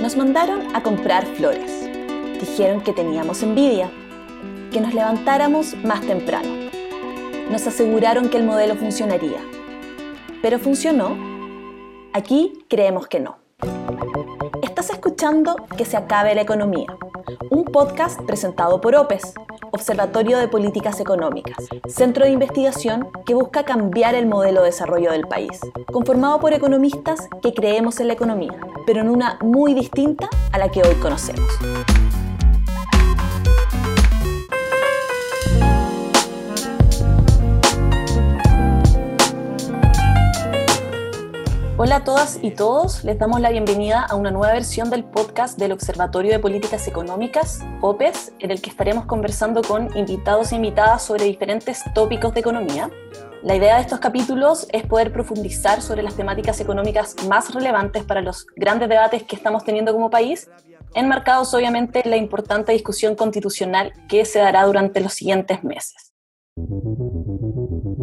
Nos mandaron a comprar flores. Dijeron que teníamos envidia, que nos levantáramos más temprano. Nos aseguraron que el modelo funcionaría. ¿Pero funcionó? Aquí creemos que no. Escuchando Que se acabe la economía, un podcast presentado por OPES, Observatorio de Políticas Económicas, centro de investigación que busca cambiar el modelo de desarrollo del país, conformado por economistas que creemos en la economía, pero en una muy distinta a la que hoy conocemos. Hola a todas y todos, les damos la bienvenida a una nueva versión del podcast del Observatorio de Políticas Económicas, OPES, en el que estaremos conversando con invitados e invitadas sobre diferentes tópicos de economía. La idea de estos capítulos es poder profundizar sobre las temáticas económicas más relevantes para los grandes debates que estamos teniendo como país, enmarcados obviamente en la importante discusión constitucional que se dará durante los siguientes meses.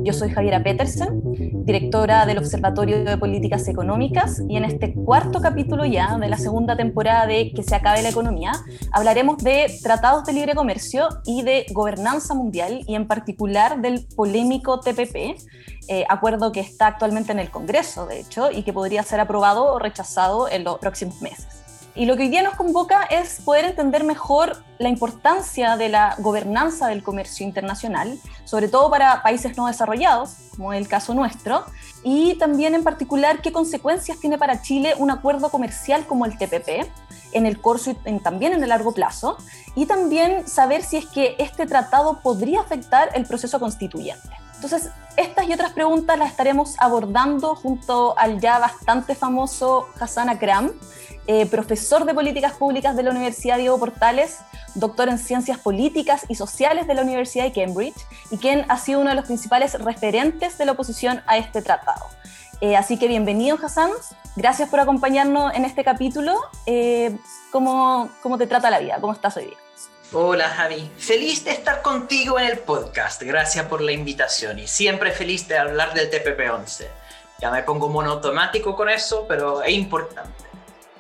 Yo soy Javiera Petersen, directora del Observatorio de Políticas Económicas, y en este cuarto capítulo ya de la segunda temporada de Que se acabe la economía, hablaremos de tratados de libre comercio y de gobernanza mundial, y en particular del polémico TPP, eh, acuerdo que está actualmente en el Congreso, de hecho, y que podría ser aprobado o rechazado en los próximos meses. Y lo que hoy día nos convoca es poder entender mejor la importancia de la gobernanza del comercio internacional, sobre todo para países no desarrollados, como el caso nuestro, y también en particular qué consecuencias tiene para Chile un acuerdo comercial como el TPP en el corto y también en el largo plazo, y también saber si es que este tratado podría afectar el proceso constituyente. Entonces, estas y otras preguntas las estaremos abordando junto al ya bastante famoso Hassan Akram, eh, profesor de Políticas Públicas de la Universidad Diego Portales, doctor en Ciencias Políticas y Sociales de la Universidad de Cambridge y quien ha sido uno de los principales referentes de la oposición a este tratado. Eh, así que bienvenido, Hassan. Gracias por acompañarnos en este capítulo. Eh, ¿cómo, ¿Cómo te trata la vida? ¿Cómo estás hoy día? Hola Javi, feliz de estar contigo en el podcast, gracias por la invitación y siempre feliz de hablar del TPP-11. Ya me pongo monotemático con eso, pero es importante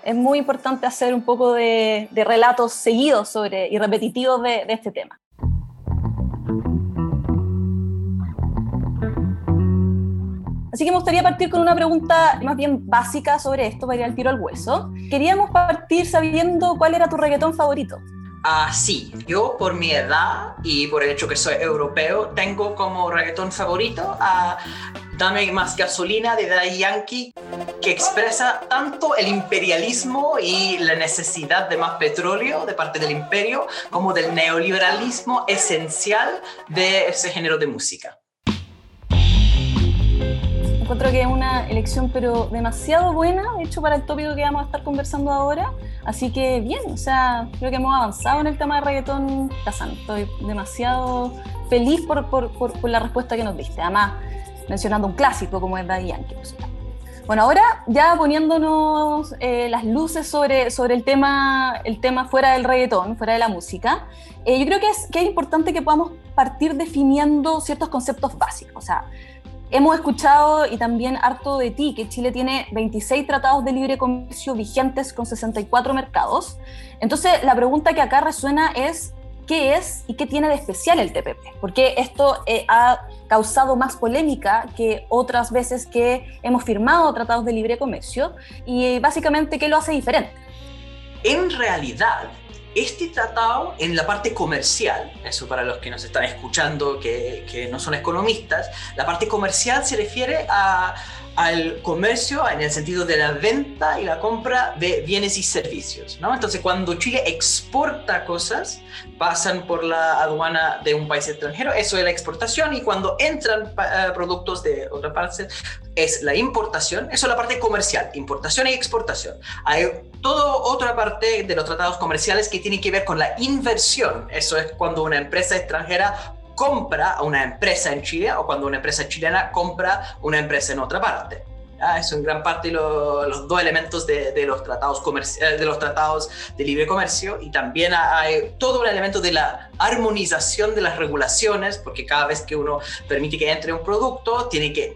es muy importante hacer un poco de, relatos seguidos sobre, y repetitivos de, este tema. Así que me gustaría partir con una pregunta más bien básica sobre esto, para ir al tiro al hueso. Queríamos partir sabiendo cuál era tu reggaetón favorito. Ah, sí, yo por mi edad y por el hecho que soy europeo, tengo como reggaetón favorito a Dame más gasolina de Daddy Yankee, que expresa tanto el imperialismo y la necesidad de más petróleo de parte del imperio, como del neoliberalismo esencial de ese género de música. Encuentro que es una elección pero demasiado buena, de hecho, para el tópico que vamos a estar conversando ahora. Así que bien, o sea, creo que hemos avanzado en el tema de reggaetón Kazan. Estoy demasiado feliz por, por, por la respuesta que nos diste. Además, mencionando un clásico como es Daddy Yankee. Bueno, ahora ya poniéndonos eh, las luces sobre, sobre el, tema, el tema fuera del reggaetón, fuera de la música, eh, yo creo que es, que es importante que podamos partir definiendo ciertos conceptos básicos. O sea, hemos escuchado y también harto de ti que Chile tiene 26 tratados de libre comercio vigentes con 64 mercados. Entonces, la pregunta que acá resuena es, qué es y qué tiene de especial el TPP, porque esto eh, ha causado más polémica que otras veces que hemos firmado tratados de libre comercio y básicamente qué lo hace diferente. En realidad, este tratado en la parte comercial, eso para los que nos están escuchando que, que no son economistas, la parte comercial se refiere a al comercio en el sentido de la venta y la compra de bienes y servicios. ¿no? Entonces, cuando Chile exporta cosas, pasan por la aduana de un país extranjero, eso es la exportación, y cuando entran eh, productos de otra parte, es la importación, eso es la parte comercial, importación y exportación. Hay toda otra parte de los tratados comerciales que tiene que ver con la inversión, eso es cuando una empresa extranjera compra a una empresa en Chile o cuando una empresa chilena compra una empresa en otra parte. Eso en gran parte los dos elementos de, los tratados eh, de los tratados de libre comercio y también hay todo un elemento de la armonización de las regulaciones porque cada vez que uno permite que entre un producto tiene que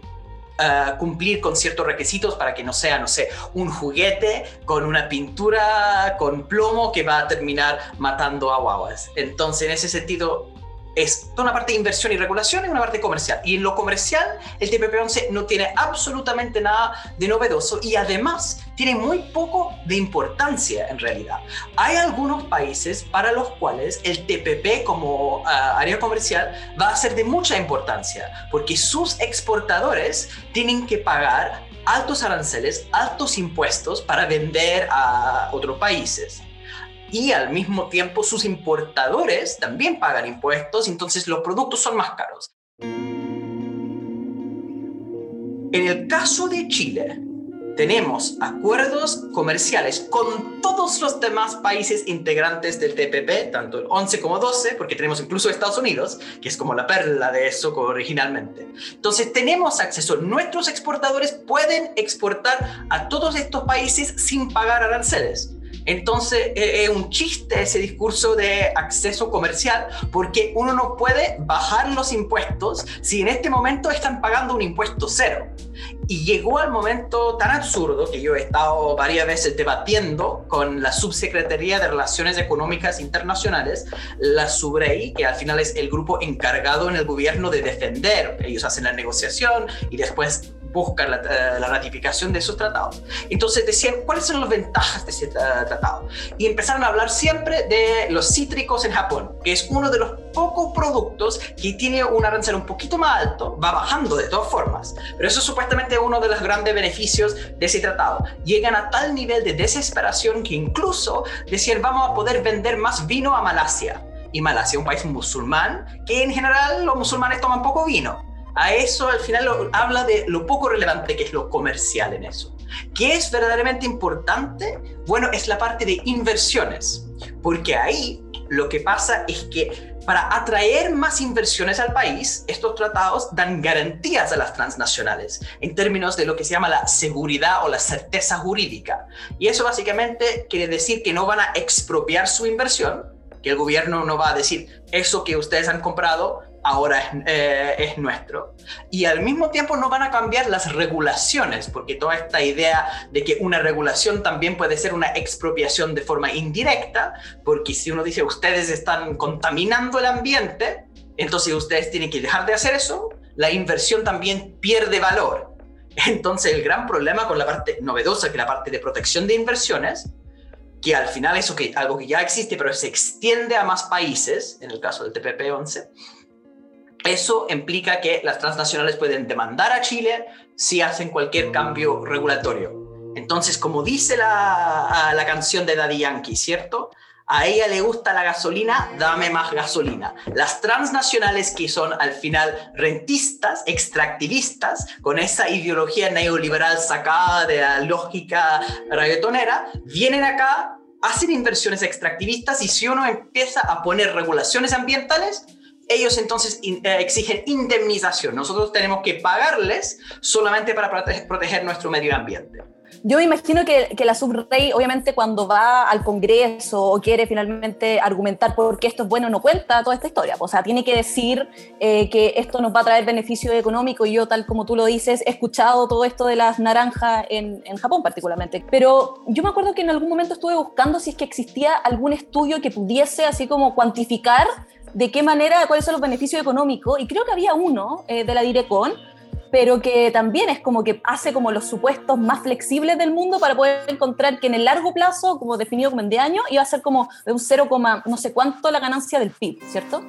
uh, cumplir con ciertos requisitos para que no sea, no sé, un juguete con una pintura con plomo que va a terminar matando a guaguas. Entonces, en ese sentido, es una parte de inversión y regulación y una parte comercial. Y en lo comercial, el TPP-11 no tiene absolutamente nada de novedoso y además tiene muy poco de importancia en realidad. Hay algunos países para los cuales el TPP como ah, área comercial va a ser de mucha importancia porque sus exportadores tienen que pagar altos aranceles, altos impuestos para vender a otros países y al mismo tiempo sus importadores también pagan impuestos, entonces los productos son más caros. En el caso de Chile, tenemos acuerdos comerciales con todos los demás países integrantes del TPP, tanto el 11 como 12, porque tenemos incluso Estados Unidos, que es como la perla de eso originalmente. Entonces tenemos acceso, nuestros exportadores pueden exportar a todos estos países sin pagar aranceles. Entonces eh, es un chiste ese discurso de acceso comercial porque uno no puede bajar los impuestos si en este momento están pagando un impuesto cero. Y llegó al momento tan absurdo que yo he estado varias veces debatiendo con la Subsecretaría de Relaciones Económicas Internacionales, la SUBREI, que al final es el grupo encargado en el gobierno de defender. Ellos hacen la negociación y después buscar eh, la, ratificación de esos tratados. Entonces decían, ¿cuáles son las ventajas de ese tratado? Y empezaron a hablar siempre de los cítricos en Japón, que es uno de los pocos productos que tiene un arancel un poquito más alto, va bajando de todas formas, pero eso es supuestamente uno de los grandes beneficios de ese tratado. Llegan a tal nivel de desesperación que incluso decían, vamos a poder vender más vino a Malasia. Y Malasia, un país musulmán, que en general los musulmanes toman poco vino a eso al final habla de lo poco relevante que es lo comercial en eso. ¿Qué es verdaderamente importante? Bueno, es la parte de inversiones, porque ahí lo que pasa es que para atraer más inversiones al país, estos tratados dan garantías a las transnacionales en términos de lo que se llama la seguridad o la certeza jurídica. Y eso básicamente quiere decir que no van a expropiar su inversión, que el gobierno no va a decir eso que ustedes han comprado ahora es, eh, es, nuestro. Y al mismo tiempo no van a cambiar las regulaciones, porque toda esta idea de que una regulación también puede ser una expropiación de forma indirecta, porque si uno dice ustedes están contaminando el ambiente, entonces ustedes tienen que dejar de hacer eso, la inversión también pierde valor. Entonces el gran problema con la parte novedosa, que es la parte de protección de inversiones, que al final eso que algo que ya existe, pero se extiende a más países, en el caso del TPP-11, eso implica que las transnacionales pueden demandar a Chile si hacen cualquier cambio regulatorio. Entonces, como dice la, la canción de Daddy Yankee, ¿cierto? A ella le gusta la gasolina, dame más gasolina. Las transnacionales que son al final rentistas, extractivistas, con esa ideología neoliberal sacada de la lógica reggaetonera, vienen acá, hacen inversiones extractivistas y si uno empieza a poner regulaciones ambientales, ellos entonces eh, exigen indemnización. Nosotros tenemos que pagarles solamente para proteger, nuestro medio ambiente. Yo me imagino que, la subrey, obviamente, cuando va al Congreso o quiere finalmente argumentar por qué esto es bueno, no cuenta toda esta historia. O sea, tiene que decir eh, que esto nos va a traer beneficio económico. Y yo, tal como tú lo dices, he escuchado todo esto de las naranjas en, en Japón, particularmente. Pero yo me acuerdo que en algún momento estuve buscando si es que existía algún estudio que pudiese, así como, cuantificar de qué manera, cuáles son los beneficios económicos, y creo que había uno eh, de la Direcon, pero que también es como que hace como los supuestos más flexibles del mundo para poder encontrar que en el largo plazo, como definido como en de año, iba a ser como de un 0, no sé cuánto la ganancia del PIB, ¿cierto?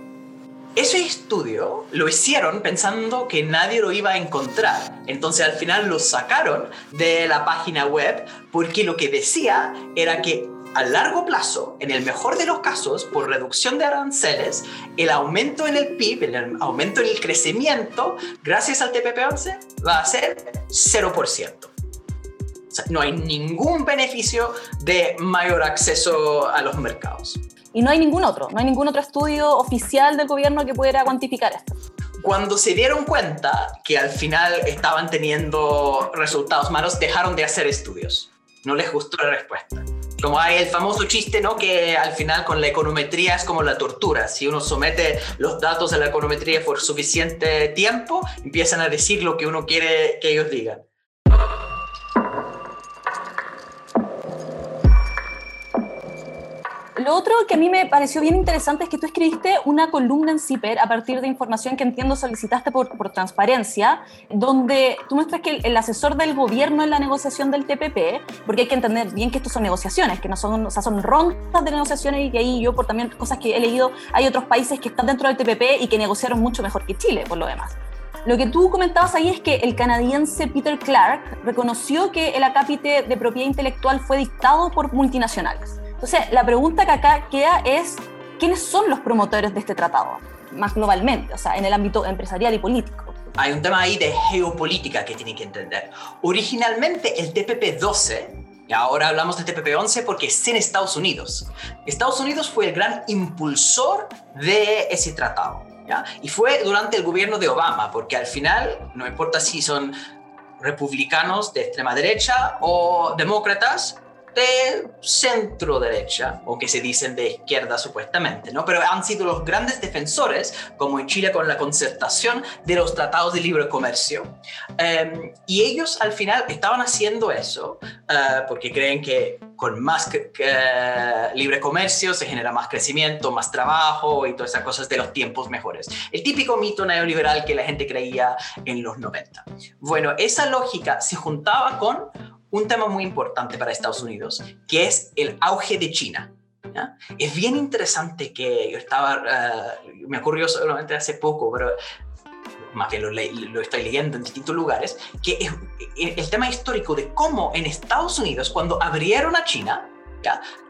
Ese estudio lo hicieron pensando que nadie lo iba a encontrar. Entonces al final lo sacaron de la página web porque lo que decía era que a largo plazo, en el mejor de los casos, por reducción de aranceles, el aumento en el PIB, el aumento en el crecimiento, gracias al TPP-11, va a ser 0%. O sea, no hay ningún beneficio de mayor acceso a los mercados. Y no hay ningún otro, no hay ningún otro estudio oficial del gobierno que pudiera cuantificar esto. Cuando se dieron cuenta que al final estaban teniendo resultados malos, dejaron de hacer estudios. No les gustó la respuesta Como hay el famoso chiste, ¿no? Que al final con la econometría es como la tortura. Si uno somete los datos a la econometría por suficiente tiempo, empiezan a decir lo que uno quiere que ellos digan. Lo otro que a mí me pareció bien interesante es que tú escribiste una columna en CIPER a partir de información que entiendo solicitaste por, transparencia, donde tú muestras que el, asesor del gobierno en la negociación del TPP, porque hay que entender bien que esto son negociaciones, que no son, o sea, son rondas de negociaciones y que ahí yo, por también cosas que he leído, hay otros países que están dentro del TPP y que negociaron mucho mejor que Chile, por lo demás. Lo que tú comentabas ahí es que el canadiense Peter Clark reconoció que el acápite de propiedad intelectual fue dictado por multinacionales. Entonces, la pregunta que acá queda es, ¿quiénes son los promotores de este tratado? Más globalmente, o sea, en el ámbito empresarial y político. Hay un tema ahí de geopolítica que tienen que entender. Originalmente el TPP-12 y ahora hablamos del TPP-11 porque es en Estados Unidos. Estados Unidos fue el gran impulsor de ese tratado. ¿ya? Y fue durante el gobierno de Obama, porque al final, no importa si son republicanos de extrema derecha o demócratas, de centro derecha, o que se dicen de izquierda supuestamente, ¿no? Pero han sido los grandes defensores, como en Chile con la concertación de los tratados de libre comercio. Em, y ellos al final estaban haciendo eso eh, porque creen que con más libre comercio se genera más crecimiento, más trabajo y todas esas cosas de los tiempos mejores. El típico mito neoliberal que la gente creía en los 90. Bueno, esa lógica se juntaba con un tema muy importante para Estados Unidos, que es el auge de China. Es bien interesante que yo estaba, eh, me ocurrió solamente hace poco, pero más bien lo, estoy leyendo en distintos lugares, que es el tema histórico de cómo en Estados Unidos, cuando abrieron a China.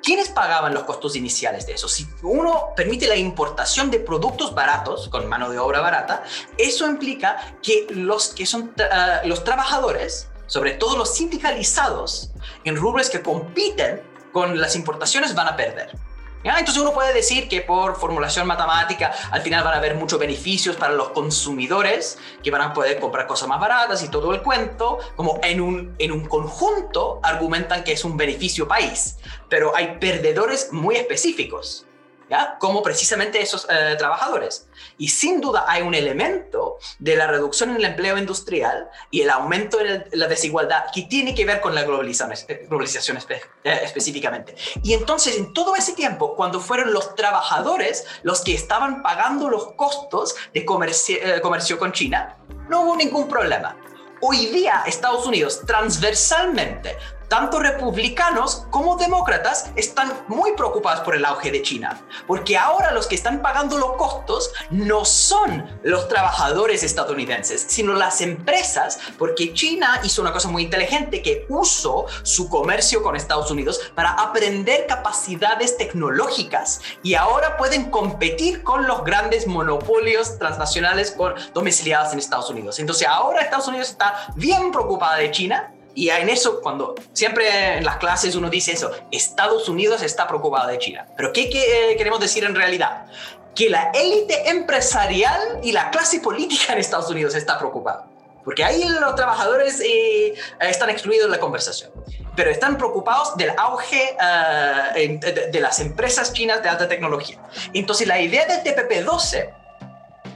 ¿Quiénes pagaban los costos iniciales de eso? Si uno permite la importación de productos baratos, con mano de obra barata, eso implica que los que son uh, los trabajadores sobre todo los sindicalizados en rubros que compiten con las importaciones van a perder. ¿Ya? Entonces uno puede decir que por formulación matemática al final van a haber muchos beneficios para los consumidores que van a poder comprar cosas más baratas y todo el cuento, como en un, en un conjunto argumentan que es un beneficio país, pero hay perdedores muy específicos como precisamente esos eh, trabajadores. Y sin duda hay un elemento de la reducción en el empleo industrial y el aumento de la desigualdad que tiene que ver con la globalización, eh, globalización eh, específicamente. Y entonces en todo ese tiempo, cuando fueron los trabajadores los que estaban pagando los costos de comercio, comercio con China, no hubo ningún problema. Hoy día Estados Unidos transversalmente tanto republicanos como demócratas están muy preocupados por el auge de China, porque ahora los que están pagando los costos no son los trabajadores estadounidenses, sino las empresas, porque China hizo una cosa muy inteligente que usó su comercio con Estados Unidos para aprender capacidades tecnológicas y ahora pueden competir con los grandes monopolios transnacionales domiciliados en Estados Unidos. Entonces ahora Estados Unidos está bien preocupada de China y en eso, cuando siempre en las clases uno dice eso, Estados Unidos está preocupado de China. Pero ¿qué, eh, queremos decir en realidad? Que la élite empresarial y la clase política en Estados Unidos está preocupada. Porque ahí los trabajadores eh, están excluidos de la conversación. Pero están preocupados del auge eh, de, de, las empresas chinas de alta tecnología. Entonces la idea del TPP-12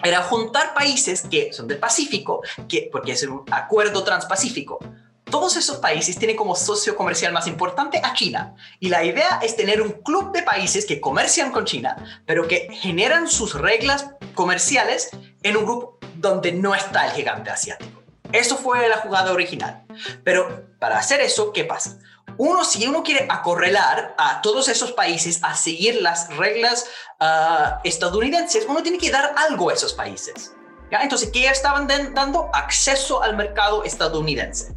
era juntar países que son del Pacífico, que, porque es un acuerdo transpacífico, todos esos países tienen como socio comercial más importante a China. Y la idea es tener un club de países que comercian con China, pero que generan sus reglas comerciales en un grupo donde no está el gigante asiático. Eso fue la jugada original. Pero para hacer eso, ¿qué pasa? Uno, si uno quiere acorrelar a todos esos países a seguir las reglas ah, estadounidenses, uno tiene que dar algo a esos países. ¿Ya? Entonces, ¿qué estaban dando? Acceso al mercado estadounidense.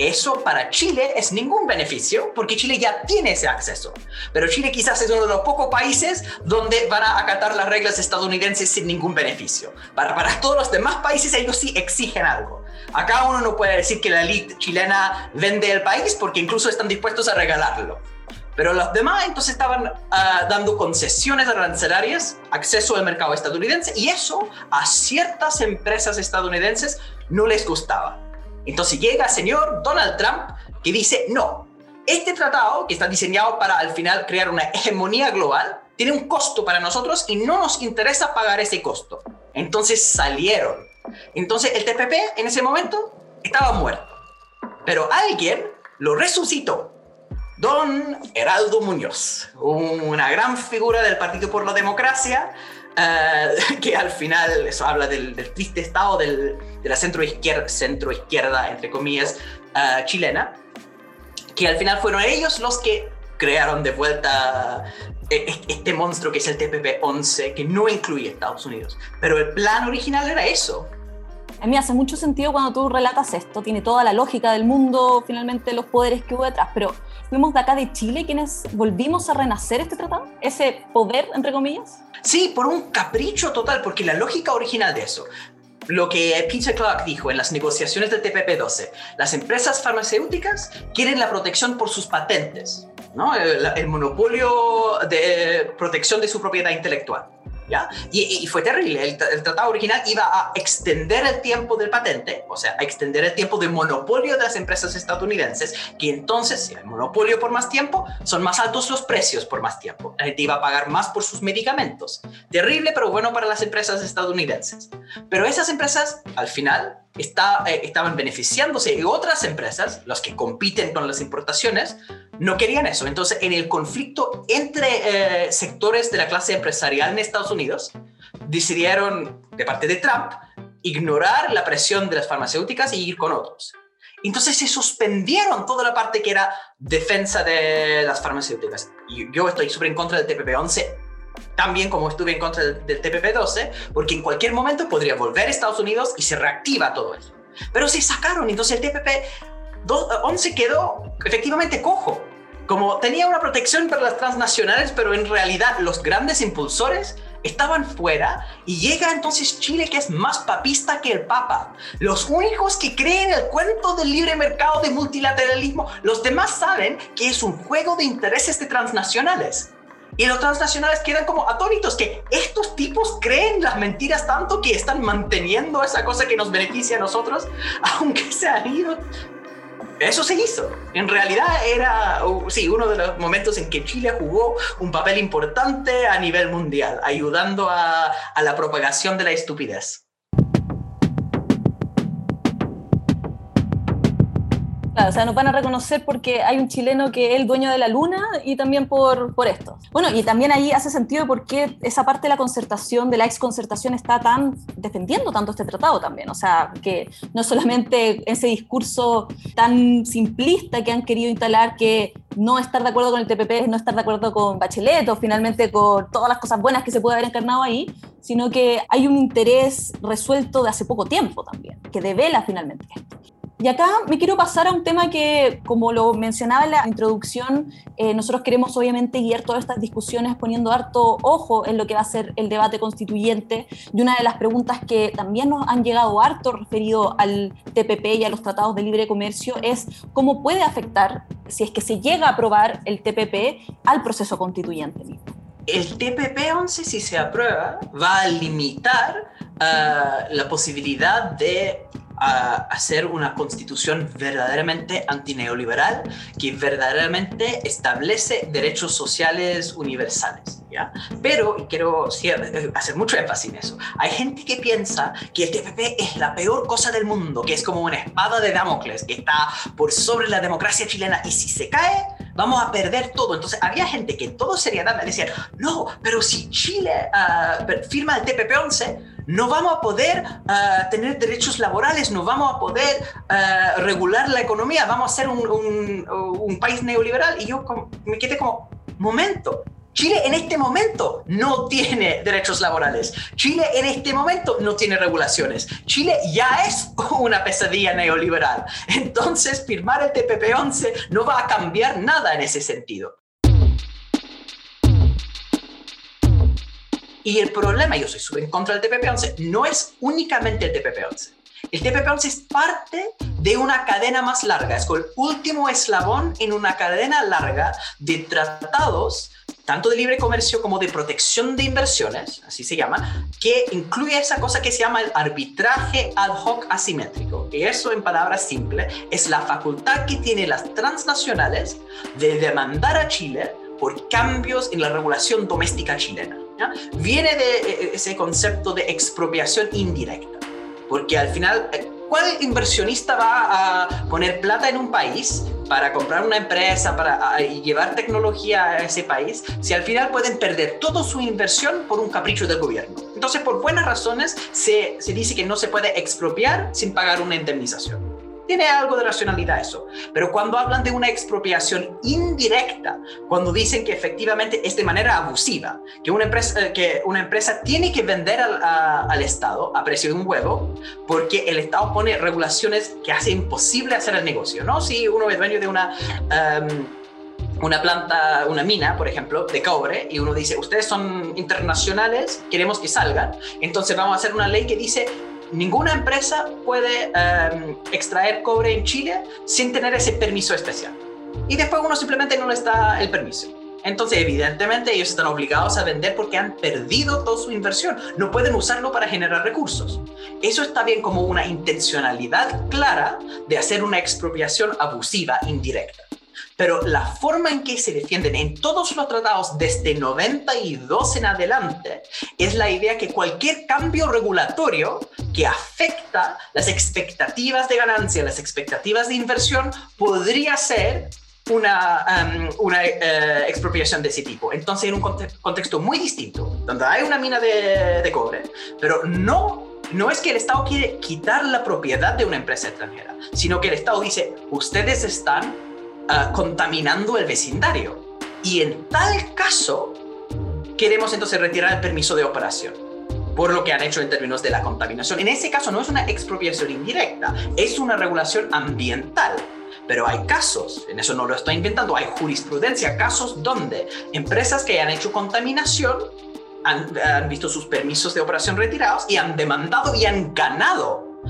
Eso para Chile es ningún beneficio porque Chile ya tiene ese acceso. Pero Chile quizás es uno de los pocos países donde van a acatar las reglas estadounidenses sin ningún beneficio. Para, todos los demás países ellos sí exigen algo. Acá uno no puede decir que la elite chilena vende el país porque incluso están dispuestos a regalarlo. Pero los demás entonces estaban ah, dando concesiones arancelarias, acceso al mercado estadounidense, y eso a ciertas empresas estadounidenses no les gustaba. Entonces llega el señor Donald Trump que dice, no, este tratado, que está diseñado para al final crear una hegemonía global, tiene un costo para nosotros y no nos interesa pagar ese costo. Entonces salieron. Entonces el TPP en ese momento estaba muerto. Pero alguien lo resucitó. Don Heraldo Muñoz, una gran figura del Partido por la Democracia, eh, que al final eso habla del, triste estado de la centroizquierda, izquierda, entre comillas, eh, chilena, que al final fueron ellos los que crearon de vuelta eh, este monstruo que es el TPP-11, que no incluye Estados Unidos. Pero el plan original era eso. A mí hace mucho sentido cuando tú relatas esto, tiene toda la lógica del mundo, finalmente los poderes que hubo detrás, pero fuimos de acá de Chile quienes volvimos a renacer este tratado, ese poder, entre comillas. Sí, por un capricho total, porque la lógica original de eso, lo que Peter Clark dijo en las negociaciones del TPP-12, las empresas farmacéuticas quieren la protección por sus patentes, ¿no? el monopolio de protección de su propiedad intelectual. Y, fue terrible. El, tratado original iba a extender el tiempo del patente, o sea, a extender el tiempo de monopolio de las empresas estadounidenses, que entonces, si hay monopolio por más tiempo, son más altos los precios por más tiempo. La gente iba a pagar más por sus medicamentos. Terrible, pero bueno para las empresas estadounidenses. Pero esas empresas, al final, eh, estaban beneficiándose y otras empresas, los que compiten con las importaciones, no querían eso. Entonces, en el conflicto entre eh, sectores de la clase empresarial en Estados Unidos, decidieron, de parte de Trump, ignorar la presión de las farmacéuticas y ir con otros. Entonces se suspendieron toda la parte que era defensa de las farmacéuticas. Y yo estoy súper en contra del TPP-11, también como estuve en contra del, del TPP-12, porque en cualquier momento podría volver a Estados Unidos y se reactiva todo eso. Pero se sacaron, entonces el TPP-11 quedó efectivamente cojo como tenía una protección para las transnacionales, pero en realidad los grandes impulsores estaban fuera y llega entonces Chile que es más papista que el Papa. Los únicos que creen el cuento del libre mercado de multilateralismo, los demás saben que es un juego de intereses de transnacionales. Y los transnacionales quedan como atónitos que estos tipos creen las mentiras tanto que están manteniendo esa cosa que nos beneficia a nosotros, aunque se han ido eso se hizo. En realidad era, sí, uno de los momentos en que Chile jugó un papel importante a nivel mundial, ayudando a la propagación de la estupidez. O sea, nos van a reconocer porque hay un chileno que es el dueño de la luna y también por, por esto. Bueno, y también ahí hace sentido por qué esa parte de la concertación, de la exconcertación, está tan defendiendo tanto este tratado también. O sea, que no solamente ese discurso tan simplista que han querido instalar que no estar de acuerdo con el TPP es no estar de acuerdo con Bachelet o finalmente con todas las cosas buenas que se puede haber encarnado ahí, sino que hay un interés resuelto de hace poco tiempo también, que devela finalmente esto. Y acá me quiero pasar a un tema que, como lo mencionaba en la introducción, eh, nosotros queremos obviamente guiar todas estas discusiones poniendo harto ojo en lo que va a ser el debate constituyente. Y una de las preguntas que también nos han llegado harto referido al TPP y a los tratados de libre comercio es cómo puede afectar, si es que se llega a aprobar el TPP, al proceso constituyente El TPP-11, si se aprueba, va a limitar uh, la posibilidad de a hacer una constitución verdaderamente antineoliberal que verdaderamente establece derechos sociales universales. ¿ya? Pero, y quiero hacer mucho énfasis en eso, hay gente que piensa que el TPP es la peor cosa del mundo, que es como una espada de Damocles, que está por sobre la democracia chilena y si se cae, vamos a perder todo. Entonces había gente que en todo seriedad me decía, no, pero si Chile uh, firma el TPP-11, no vamos a poder ah, tener derechos laborales, no vamos a poder ah, regular la economía, vamos a ser un, país neoliberal. Y yo me quedé como, momento, Chile en este momento no tiene derechos laborales. Chile en este momento no tiene regulaciones. Chile ya es una pesadilla neoliberal. Entonces, firmar el TPP-11 no va a cambiar nada en ese sentido. Y el problema, yo soy súper en contra del TPP-11, no es únicamente el TPP-11. El TPP-11 es parte de una cadena más larga, es el último eslabón en una cadena larga de tratados tanto de libre comercio como de protección de inversiones, así se llama, que incluye esa cosa que se llama el arbitraje ad hoc asimétrico. Y eso, en palabras simples, es la facultad que tienen las transnacionales de demandar a Chile por cambios en la regulación doméstica chilena. Viene de eh, eh, ese concepto de expropiación indirecta, porque al final, eh, ¿cuál inversionista va a poner plata en un país para comprar una empresa, para llevar tecnología a ese país, si al final pueden perder toda su inversión por un capricho del gobierno? Entonces, por buenas razones, se, se dice que no se puede expropiar sin pagar una indemnización tiene algo de racionalidad eso. Pero cuando hablan de una expropiación indirecta, cuando dicen que efectivamente es de manera abusiva, que una empresa, eh, que una empresa tiene que vender al, al Estado a precio de un huevo, porque el Estado pone regulaciones que hacen imposible hacer el negocio, ¿no? Si uno es dueño de una... Em, una planta, una mina, por ejemplo, de cobre, y uno dice, ustedes son internacionales, queremos que salgan, entonces vamos a hacer una ley que dice, ninguna empresa puede em, extraer cobre en Chile sin tener ese permiso especial. Y después uno simplemente no le da el permiso. Entonces, evidentemente, ellos están obligados a vender porque han perdido toda su inversión. No pueden usarlo para generar recursos. Eso está bien como una intencionalidad clara de hacer una expropiación abusiva indirecta pero la forma en que se defienden en todos los tratados desde 92 en adelante es la idea que cualquier cambio regulatorio que afecta las expectativas de ganancia, las expectativas de inversión, podría ser una, um, una eh, expropiación de ese tipo. Entonces, en un contexto muy distinto, donde hay una mina de, de cobre, pero no no es que el Estado quiere quitar la propiedad de una empresa extranjera, sino que el Estado dice, ustedes están Ah, contaminando el vecindario. Y en tal caso, queremos entonces retirar el permiso de operación por lo que han hecho en términos de la contaminación. En ese caso no es una expropiación indirecta, es una regulación ambiental. Pero hay casos, en eso no lo estoy inventando, hay jurisprudencia, casos donde empresas que han hecho contaminación han, han visto sus permisos de operación retirados y han demandado y han ganado.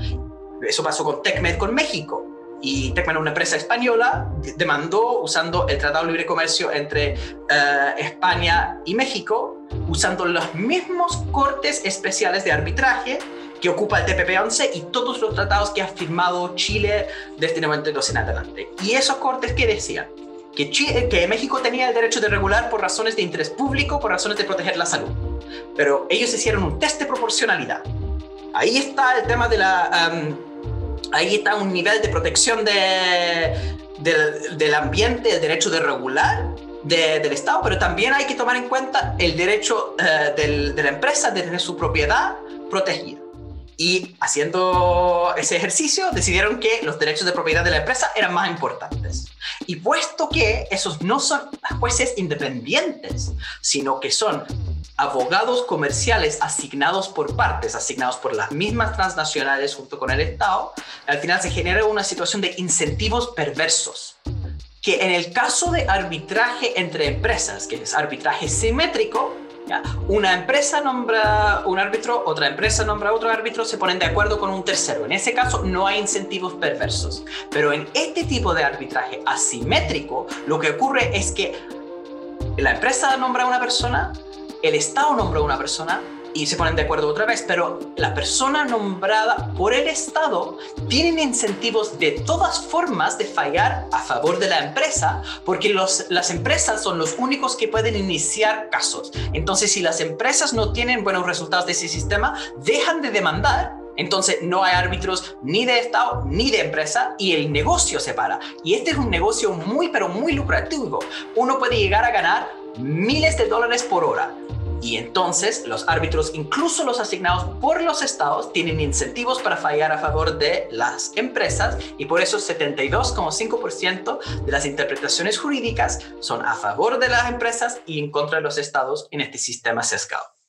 Eso pasó con TecMed con México y Tecman, una empresa española, demandó usando el Tratado de Libre Comercio entre eh, España y México, usando los mismos cortes especiales de arbitraje que ocupa el TPP-11 y todos los tratados que ha firmado Chile desde 92 en adelante. Y esos cortes que decían que, que México tenía el derecho de regular por razones de interés público, por razones de proteger la salud. Pero ellos hicieron un test de proporcionalidad. Ahí está el tema de la ahí está un nivel de protección de, del ambiente, el derecho de regular del Estado, pero también hay que tomar en cuenta el derecho eh, de la empresa de tener su propiedad protegida. Y haciendo ese ejercicio decidieron que los derechos de propiedad de la empresa eran más importantes. Y puesto que esos no son jueces independientes, sino que son abogados comerciales asignados por partes, asignados por las mismas transnacionales junto con el Estado, al final se genera una situación de incentivos perversos. Que en el caso de arbitraje entre empresas, que es arbitraje simétrico, una empresa nombra un árbitro, otra empresa nombra otro árbitro, se ponen de acuerdo con un tercero. En ese caso no hay incentivos perversos. Pero en este tipo de arbitraje asimétrico, lo que ocurre es que la empresa nombra a una persona, el Estado nombra a una persona y se ponen de acuerdo otra vez, pero la persona nombrada por el Estado tiene incentivos de todas formas de fallar a favor de la empresa, porque los, las empresas son los únicos que pueden iniciar casos. Entonces, si las empresas no tienen buenos resultados de ese sistema, dejan de demandar entonces no hay árbitros ni de Estado ni de empresa y el negocio se para. Y este es un negocio muy pero muy lucrativo. Uno puede llegar a ganar miles de dólares por hora. Y entonces los árbitros, incluso los asignados por los estados, tienen incentivos para fallar a favor de las empresas y por eso 72,5% de las interpretaciones jurídicas son a favor de las empresas y en contra de los estados en este sistema sesgado.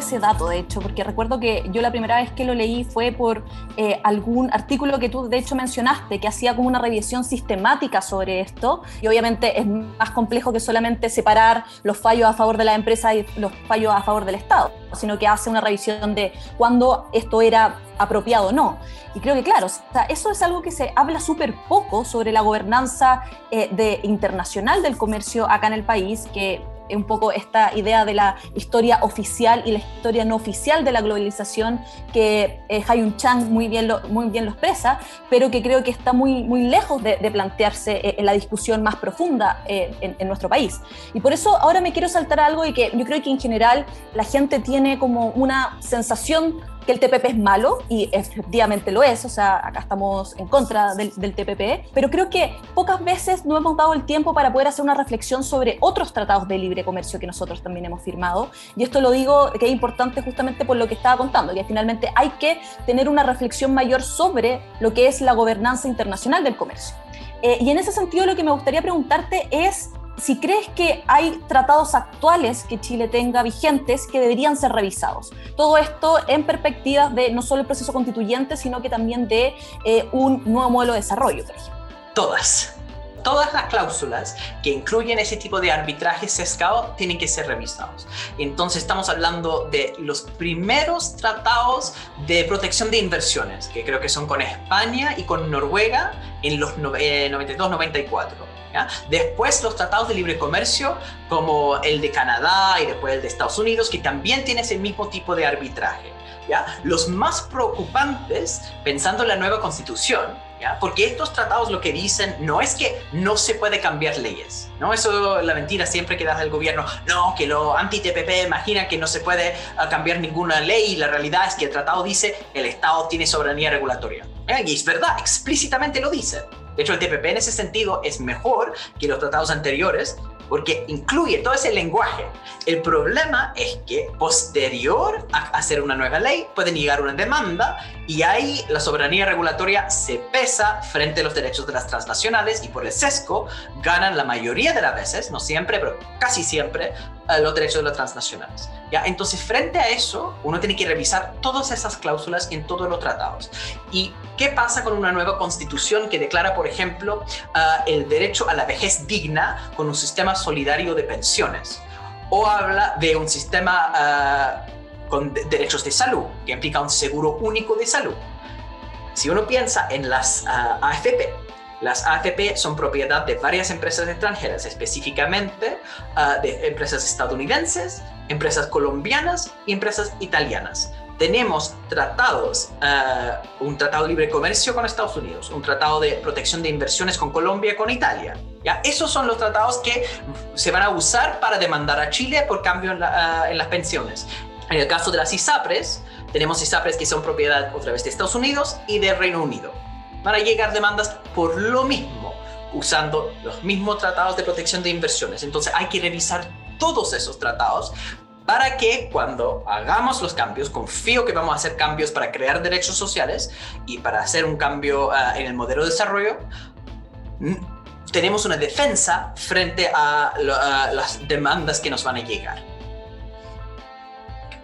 Ese dato, de hecho, porque recuerdo que yo la primera vez que lo leí fue por eh, algún artículo que tú, de hecho, mencionaste, que hacía como una revisión sistemática sobre esto. Y obviamente es más complejo que solamente separar los fallos a favor de la empresa y los fallos a favor del Estado, sino que hace una revisión de cuándo esto era apropiado o no. Y creo que, claro, eso es algo que se habla súper poco sobre la gobernanza eh, de, internacional del comercio acá en el país, que un poco esta idea de la historia oficial y la historia no oficial de la globalización que eh, Hayun Chang muy bien, lo, muy bien lo expresa, pero que creo que está muy, muy lejos de, plantearse eh, en la discusión más profunda eh, en, en, nuestro país. Y por eso ahora me quiero saltar algo y que yo creo que en general la gente tiene como una sensación que el TPP es malo, y efectivamente lo es, o sea, acá estamos en contra del, TPP, pero creo que pocas veces no hemos dado el tiempo para poder hacer una reflexión sobre otros tratados de libre comercio que nosotros también hemos firmado, y esto lo digo que es importante justamente por lo que estaba contando, que finalmente hay que tener una reflexión mayor sobre lo que es la gobernanza internacional del comercio. Eh, y en ese sentido lo que me gustaría preguntarte es si crees que hay tratados actuales que Chile tenga vigentes que deberían ser revisados. Todo esto en perspectiva de no solo el proceso constituyente, sino que también de eh, un nuevo modelo de desarrollo, por ejemplo. Todas. Todas las cláusulas que incluyen ese tipo de arbitraje sesgado tienen que ser revisados. Entonces estamos hablando de los primeros tratados de protección de inversiones, que creo que son con España y con Noruega en los 92-94 Después los tratados de libre comercio como el de Canadá y después el de Estados Unidos, que también tiene ese mismo tipo de arbitraje. ¿ya? Los más preocupantes, pensando en la nueva constitución. Porque estos tratados lo que dicen no es que no se puede cambiar leyes, ¿no? Eso la mentira siempre que da del gobierno, no, que lo anti-TPP imagina que no se puede ah, cambiar ninguna ley y la realidad es que el tratado dice el Estado tiene soberanía regulatoria. Y es verdad, explícitamente lo dice. De hecho, el TPP en ese sentido es mejor que los tratados anteriores porque incluye todo ese lenguaje. El problema es que posterior a hacer una nueva ley pueden llegar una demanda y ahí la soberanía regulatoria se pesa frente a los derechos de las transnacionales y por el sesgo ganan la mayoría de las veces, no siempre, pero casi siempre, eh, los derechos de las transnacionales. ¿ya? Entonces, frente a eso, uno tiene que revisar todas esas cláusulas en todos los tratados. ¿Y qué pasa con una nueva constitución que declara, por ejemplo, eh, el derecho a la vejez digna con un sistema solidario de pensiones? O habla de un sistema... Eh, con derechos de salud, que implica un seguro único de salud. Si uno piensa en las ah, AFP, las AFP son propiedad de varias empresas extranjeras, específicamente ah, de empresas estadounidenses, empresas colombianas y empresas italianas. Tenemos tratados, ah, un tratado de libre comercio con Estados Unidos, un tratado de protección de inversiones con Colombia con Italia. ¿ya? Esos son los tratados que se van a usar para demandar a Chile por cambio en las pensiones. En el caso de las ISAPRES, tenemos ISAPRES que son propiedad otra vez de Estados Unidos y de Reino Unido. Van a llegar demandas por lo mismo, usando los mismos tratados de protección de inversiones. Entonces hay que revisar todos esos tratados para que cuando hagamos los cambios, confío que vamos a hacer cambios para crear derechos sociales y para hacer un cambio ah, en el modelo de desarrollo, tenemos una defensa frente a las demandas que nos van a llegar.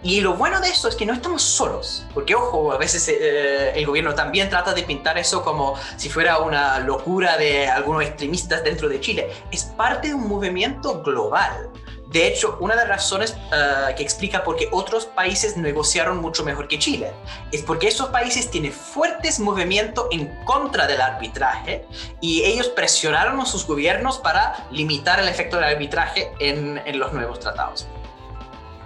Y lo bueno de eso es que no estamos solos, porque ojo, a veces eh, el gobierno también trata de pintar eso como si fuera una locura de algunos extremistas dentro de Chile. Es parte de un movimiento global. De hecho, una de las razones eh, que explica por qué otros países negociaron mucho mejor que Chile es porque esos países tienen fuertes movimientos en contra del arbitraje y ellos presionaron a sus gobiernos para limitar el efecto del arbitraje en los nuevos tratados.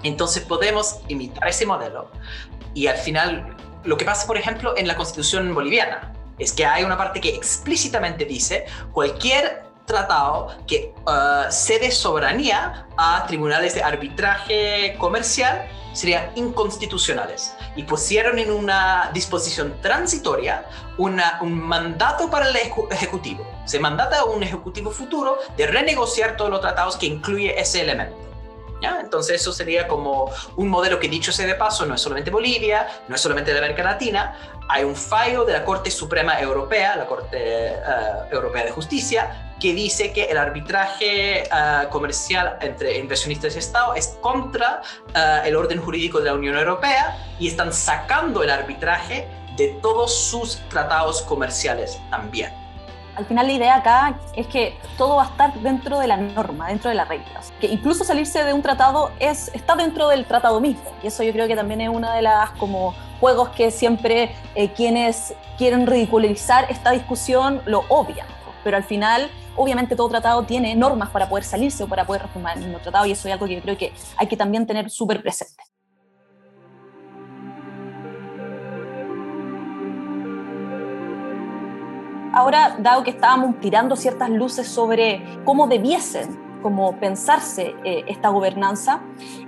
Entonces podemos imitar ese modelo y al final lo que pasa, por ejemplo, en la constitución boliviana es que hay una parte que explícitamente dice cualquier tratado que uh, cede soberanía a tribunales de arbitraje comercial serían inconstitucionales y pusieron en una disposición transitoria un mandato para el ejecutivo. Se mandata a un ejecutivo futuro de renegociar todos los tratados que incluye ese elemento. Entonces eso sería como un modelo que dicho sea de paso no es solamente Bolivia, no es solamente de América Latina, hay un fallo de la Corte Suprema Europea, la Corte eh, Europea de Justicia, que dice que el arbitraje uh, comercial entre inversionistas y Estado es contra uh, el orden jurídico de la Unión Europea y están sacando el arbitraje de todos sus tratados comerciales también. Al final la idea acá es que todo va a estar dentro de la norma, dentro de las reglas. Que incluso salirse de un tratado es, está dentro del tratado mismo. Y eso yo creo que también es una de las como juegos que siempre eh, quienes quieren ridiculizar esta discusión lo obvian. Pero al final, obviamente todo tratado tiene normas para poder salirse o para poder reformar el mismo tratado y eso es algo que yo creo que hay que también tener súper presente. Ahora, dado que estábamos tirando ciertas luces sobre cómo debiesen como pensarse eh, esta gobernanza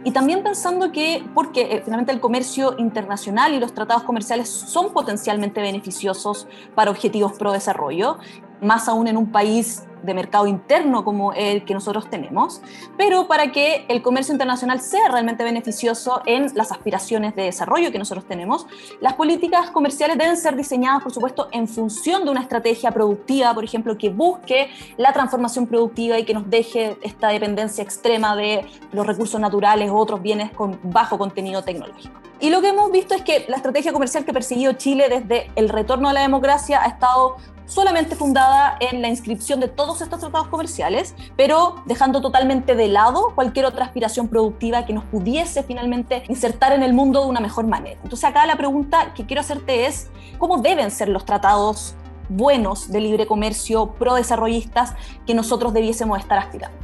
y también pensando que, porque eh, finalmente el comercio internacional y los tratados comerciales son potencialmente beneficiosos para objetivos pro desarrollo, más aún en un país de mercado interno como el que nosotros tenemos, pero para que el comercio internacional sea realmente beneficioso en las aspiraciones de desarrollo que nosotros tenemos, las políticas comerciales deben ser diseñadas, por supuesto, en función de una estrategia productiva, por ejemplo, que busque la transformación productiva y que nos deje esta dependencia extrema de los recursos naturales u otros bienes con bajo contenido tecnológico. Y lo que hemos visto es que la estrategia comercial que ha perseguido Chile desde el retorno a la democracia ha estado solamente fundada en la inscripción de todos estos tratados comerciales, pero dejando totalmente de lado cualquier otra aspiración productiva que nos pudiese finalmente insertar en el mundo de una mejor manera. Entonces acá la pregunta que quiero hacerte es, ¿cómo deben ser los tratados buenos de libre comercio pro desarrollistas que nosotros debiésemos estar aspirando?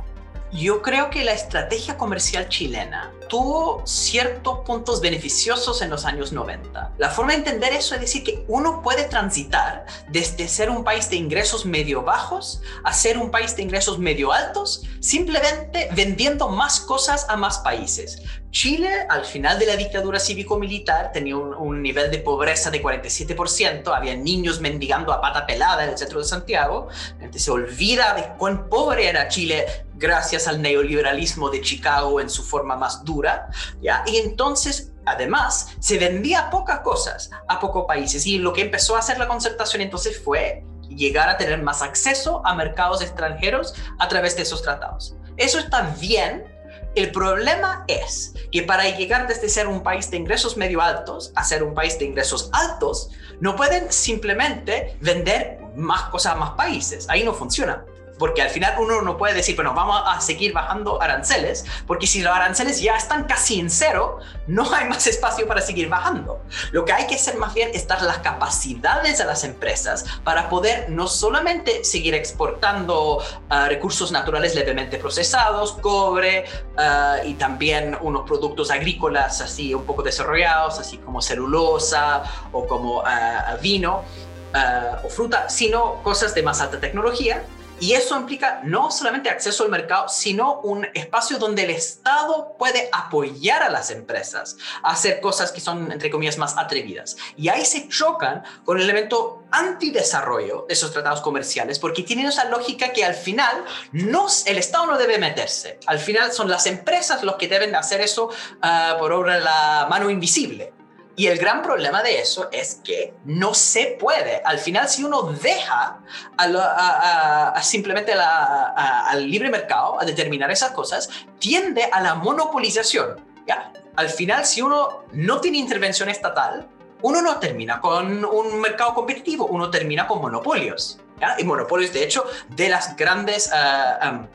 Yo creo que la estrategia comercial chilena tuvo ciertos puntos beneficiosos en los años 90. La forma de entender eso es decir que uno puede transitar desde ser un país de ingresos medio bajos a ser un país de ingresos medio altos simplemente vendiendo más cosas a más países. Chile, al final de la dictadura cívico-militar, tenía un, nivel de pobreza de 47%, había niños mendigando a pata pelada en el centro de Santiago, Entonces se olvida de cuán pobre era Chile gracias al neoliberalismo de Chicago en su forma más dura, Y entonces, además, se vendía pocas cosas a pocos países y lo que empezó a hacer la concertación entonces fue llegar a tener más acceso a mercados extranjeros a través de esos tratados. Eso está bien, el problema es que para llegar desde ser un país de ingresos medio altos a ser un país de ingresos altos, no pueden simplemente vender más cosas a más países. Ahí no funciona porque al final uno no puede decir, bueno, vamos a seguir bajando aranceles, porque si los aranceles ya están casi en cero, no hay más espacio para seguir bajando. Lo que hay que hacer más bien es dar las capacidades a las empresas para poder no solamente seguir exportando ah, recursos naturales levemente procesados, cobre ah, y también unos productos agrícolas así un poco desarrollados, así como celulosa o como ah, vino o fruta, sino cosas de más alta tecnología y eso implica no solamente acceso al mercado, sino un espacio donde el Estado puede apoyar a las empresas a hacer cosas que son, entre comillas, más atrevidas. Y ahí se chocan con el elemento antidesarrollo de esos tratados comerciales, porque tienen esa lógica que al final no, el Estado no debe meterse. Al final son las empresas los que deben hacer eso ah, por obra de la mano invisible. Y el gran problema de eso es que no se puede. Al final, si uno deja a, simplemente al libre mercado a determinar esas cosas, tiende a la monopolización. ¿ya? Al final, si uno no tiene intervención estatal, uno no termina con un mercado competitivo, uno termina con monopolios. ¿ya? Y monopolios, de hecho, de las grandes uh,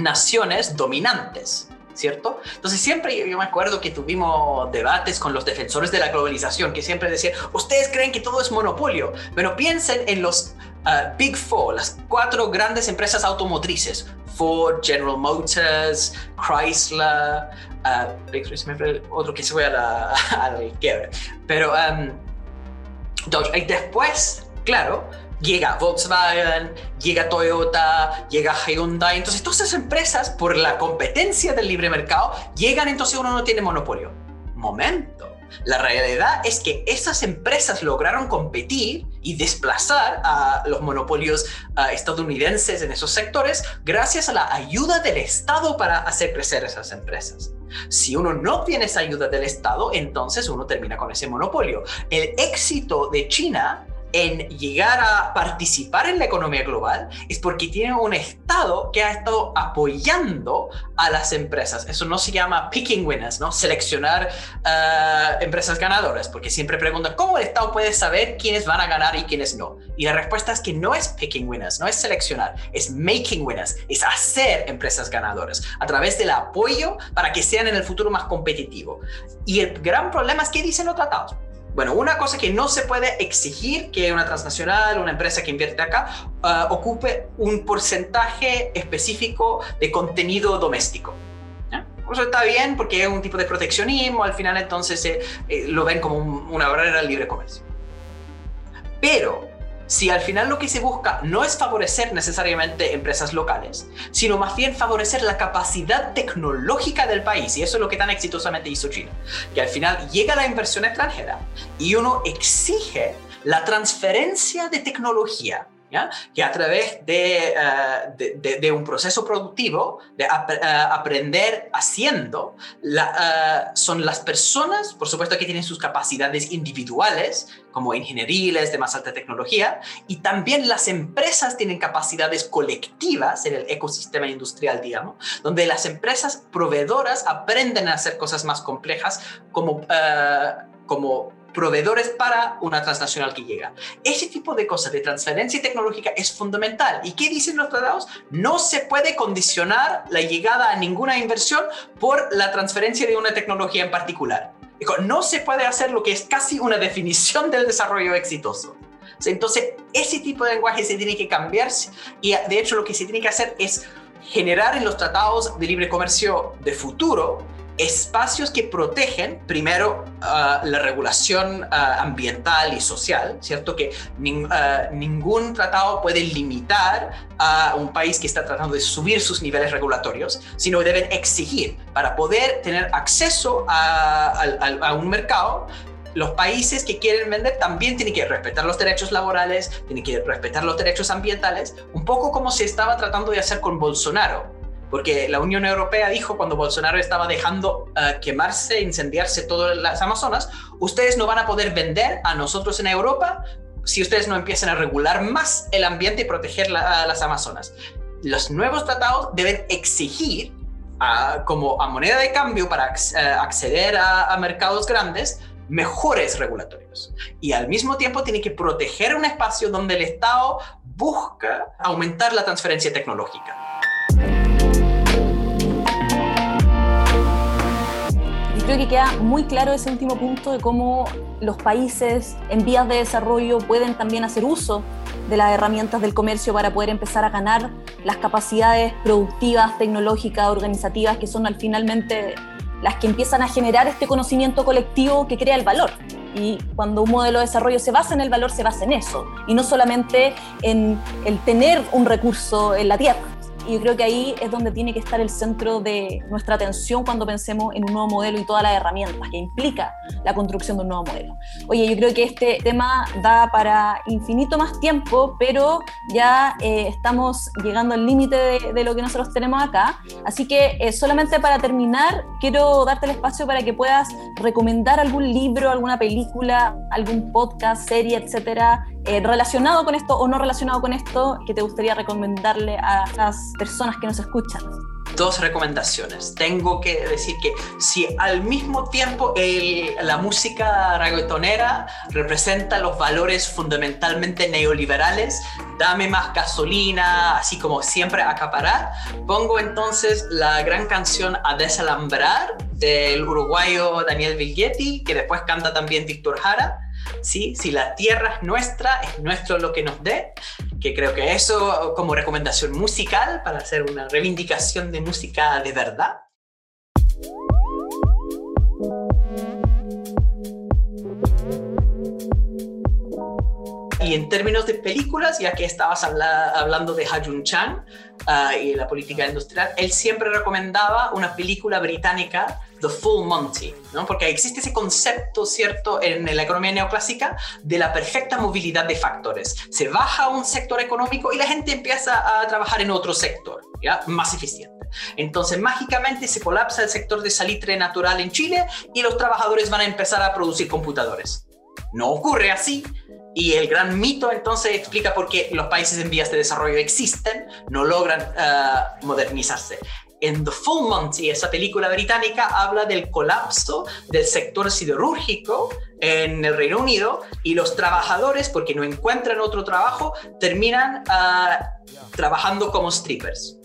naciones dominantes. ¿Cierto? Entonces siempre yo me acuerdo que tuvimos debates con los defensores de la globalización que siempre decían, ustedes creen que todo es monopolio, pero piensen en los uh, Big Four, las cuatro grandes empresas automotrices, Ford, General Motors, Chrysler, uh, otro que se fue a la, al quiebre, pero um, y después, claro, llega Volkswagen, llega Toyota, llega Hyundai. Entonces, todas esas empresas, por la competencia del libre mercado, llegan, entonces uno no tiene monopolio. Momento. La realidad es que esas empresas lograron competir y desplazar a los monopolios estadounidenses en esos sectores gracias a la ayuda del Estado para hacer crecer esas empresas. Si uno no tiene esa ayuda del Estado, entonces uno termina con ese monopolio. El éxito de China en llegar a participar en la economía global es porque tiene un Estado que ha estado apoyando a las empresas. Eso no se llama picking winners, ¿no? Seleccionar uh, empresas ganadoras, porque siempre preguntan, ¿cómo el Estado puede saber quiénes van a ganar y quiénes no? Y la respuesta es que no es picking winners, no es seleccionar, es making winners, es hacer empresas ganadoras a través del apoyo para que sean en el futuro más competitivos. Y el gran problema es que dicen los tratados bueno, una cosa que no se puede exigir que una transnacional, una empresa que invierte acá, uh, ocupe un porcentaje específico de contenido doméstico. Eso está bien porque es un tipo de proteccionismo, al final entonces eh, eh, lo ven como una barrera al libre comercio. Pero si al final lo que se busca no es favorecer necesariamente empresas locales, sino más bien favorecer la capacidad tecnológica del país, y eso es lo que tan exitosamente hizo China, que al final llega la inversión extranjera y uno exige la transferencia de tecnología que a través de, eh, de, un proceso productivo, de eh, aprender haciendo, eh, son las personas, por supuesto que tienen sus capacidades individuales, como ingenieriles de más alta tecnología, y también las empresas tienen capacidades colectivas en el ecosistema industrial, digamos, donde las empresas proveedoras aprenden a hacer cosas más complejas como, como proveedores para una transnacional que llega. Ese tipo de cosas de transferencia tecnológica es fundamental. ¿Y qué dicen los tratados? No se puede condicionar la llegada a ninguna inversión por la transferencia de una tecnología en particular. No se puede hacer lo que es casi una definición del desarrollo exitoso. Entonces, ese tipo de lenguaje se tiene que cambiarse y de hecho lo que se tiene que hacer es generar en los tratados de libre comercio de futuro espacios que protegen, primero, ah, la regulación ah, ambiental y social, ¿cierto? Que ah, ningún tratado puede limitar a un país que está tratando de subir sus niveles regulatorios, sino deben exigir para poder tener acceso a un mercado los países que quieren vender también tienen que respetar los derechos laborales, tienen que respetar los derechos ambientales, un poco como se estaba tratando de hacer con Bolsonaro porque la Unión Europea dijo cuando Bolsonaro estaba dejando uh, quemarse, incendiarse todas las Amazonas, ustedes no van a poder vender a nosotros en Europa si ustedes no empiezan a regular más el ambiente y proteger a las Amazonas. Los nuevos tratados deben exigir uh, como a moneda de cambio para uh, acceder a, a mercados grandes mejores regulatorios. Y al mismo tiempo tiene que proteger un espacio donde el Estado busca aumentar la transferencia tecnológica. Creo que queda muy claro ese último punto de cómo los países en vías de desarrollo pueden también hacer uso de las herramientas del comercio para poder empezar a ganar las capacidades productivas, tecnológicas, organizativas, que son al finalmente las que empiezan a generar este conocimiento colectivo que crea el valor. Y cuando un modelo de desarrollo se basa en el valor, se basa en eso, y no solamente en el tener un recurso en la tierra. Y yo creo que ahí es donde tiene que estar el centro de nuestra atención cuando pensemos en un nuevo modelo y todas las herramientas que implica la construcción de un nuevo modelo. Oye, yo creo que este tema da para infinito más tiempo, pero ya eh, estamos llegando al límite de, lo que nosotros tenemos acá. Así que eh, solamente para terminar, quiero darte el espacio para que puedas recomendar algún libro, alguna película, algún podcast, serie, etcétera, eh, relacionado con esto o no relacionado con esto que te gustaría recomendarle a las personas que nos escuchan? Dos recomendaciones. Tengo que decir que si al mismo tiempo la música reggaetonera representa los valores fundamentalmente neoliberales, dame más gasolina, así como siempre acaparar, pongo entonces la gran canción A Desalambrar del uruguayo Daniel Vilgetti, que después canta también Víctor Jara ¿sí? Si la tierra es nuestra, es nuestro lo que nos dé, que creo que eso como recomendación musical para hacer una reivindicación de música de verdad. Y en términos de películas, ya que estabas hablando de Hajun Chan uh, y la política industrial, él siempre recomendaba una película británica the full Monty, ¿no? Porque existe ese concepto, ¿cierto?, en la economía neoclásica de la perfecta movilidad de factores. Se baja un sector económico y la gente empieza a trabajar en otro sector, ¿ya? Más eficiente. Entonces, mágicamente se colapsa el sector de salitre natural en Chile y los trabajadores van a empezar a producir computadores. No ocurre así, Y el gran mito entonces explica por qué los países en vías de desarrollo existen, no logran uh, modernizarse. En The Full Monty, esa película británica, habla del colapso del sector siderúrgico en el Reino Unido y los trabajadores, porque no encuentran otro trabajo, terminan uh, trabajando como strippers.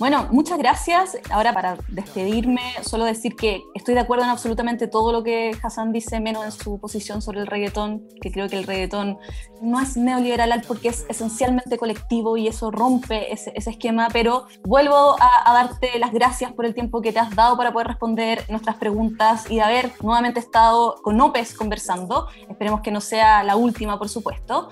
Bueno, muchas gracias. Ahora para despedirme, solo decir que estoy de acuerdo en absolutamente todo lo que Hassan dice, menos en su posición sobre el reggaetón, que creo que el reggaetón no es neoliberal porque es esencialmente colectivo y eso rompe ese, esquema, pero vuelvo a, darte las gracias por el tiempo que te has dado para poder responder nuestras preguntas y de haber nuevamente estado con López conversando. Esperemos que no sea la última, por supuesto.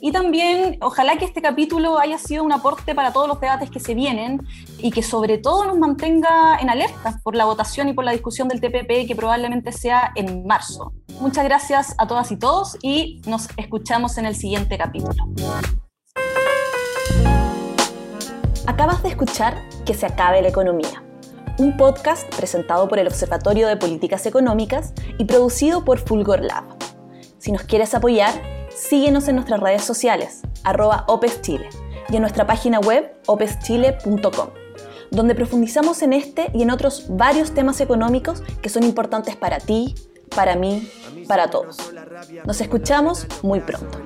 Y también, ojalá que este capítulo haya sido un aporte para todos los debates que se vienen y que sobre todo nos mantenga en alerta por la votación y por la discusión del TPP que probablemente sea en marzo. Muchas gracias a todas y todos y nos escuchamos en el siguiente capítulo. Acabas de escuchar Que se acabe la economía, un podcast presentado por el Observatorio de Políticas Económicas y producido por Fulgor Lab. Si nos quieres apoyar, síguenos en nuestras redes sociales, arroba opeschile, y en nuestra página web opeschile.com, donde profundizamos en este y en otros varios temas económicos que son importantes para ti, para mí, para todos. Nos escuchamos muy pronto.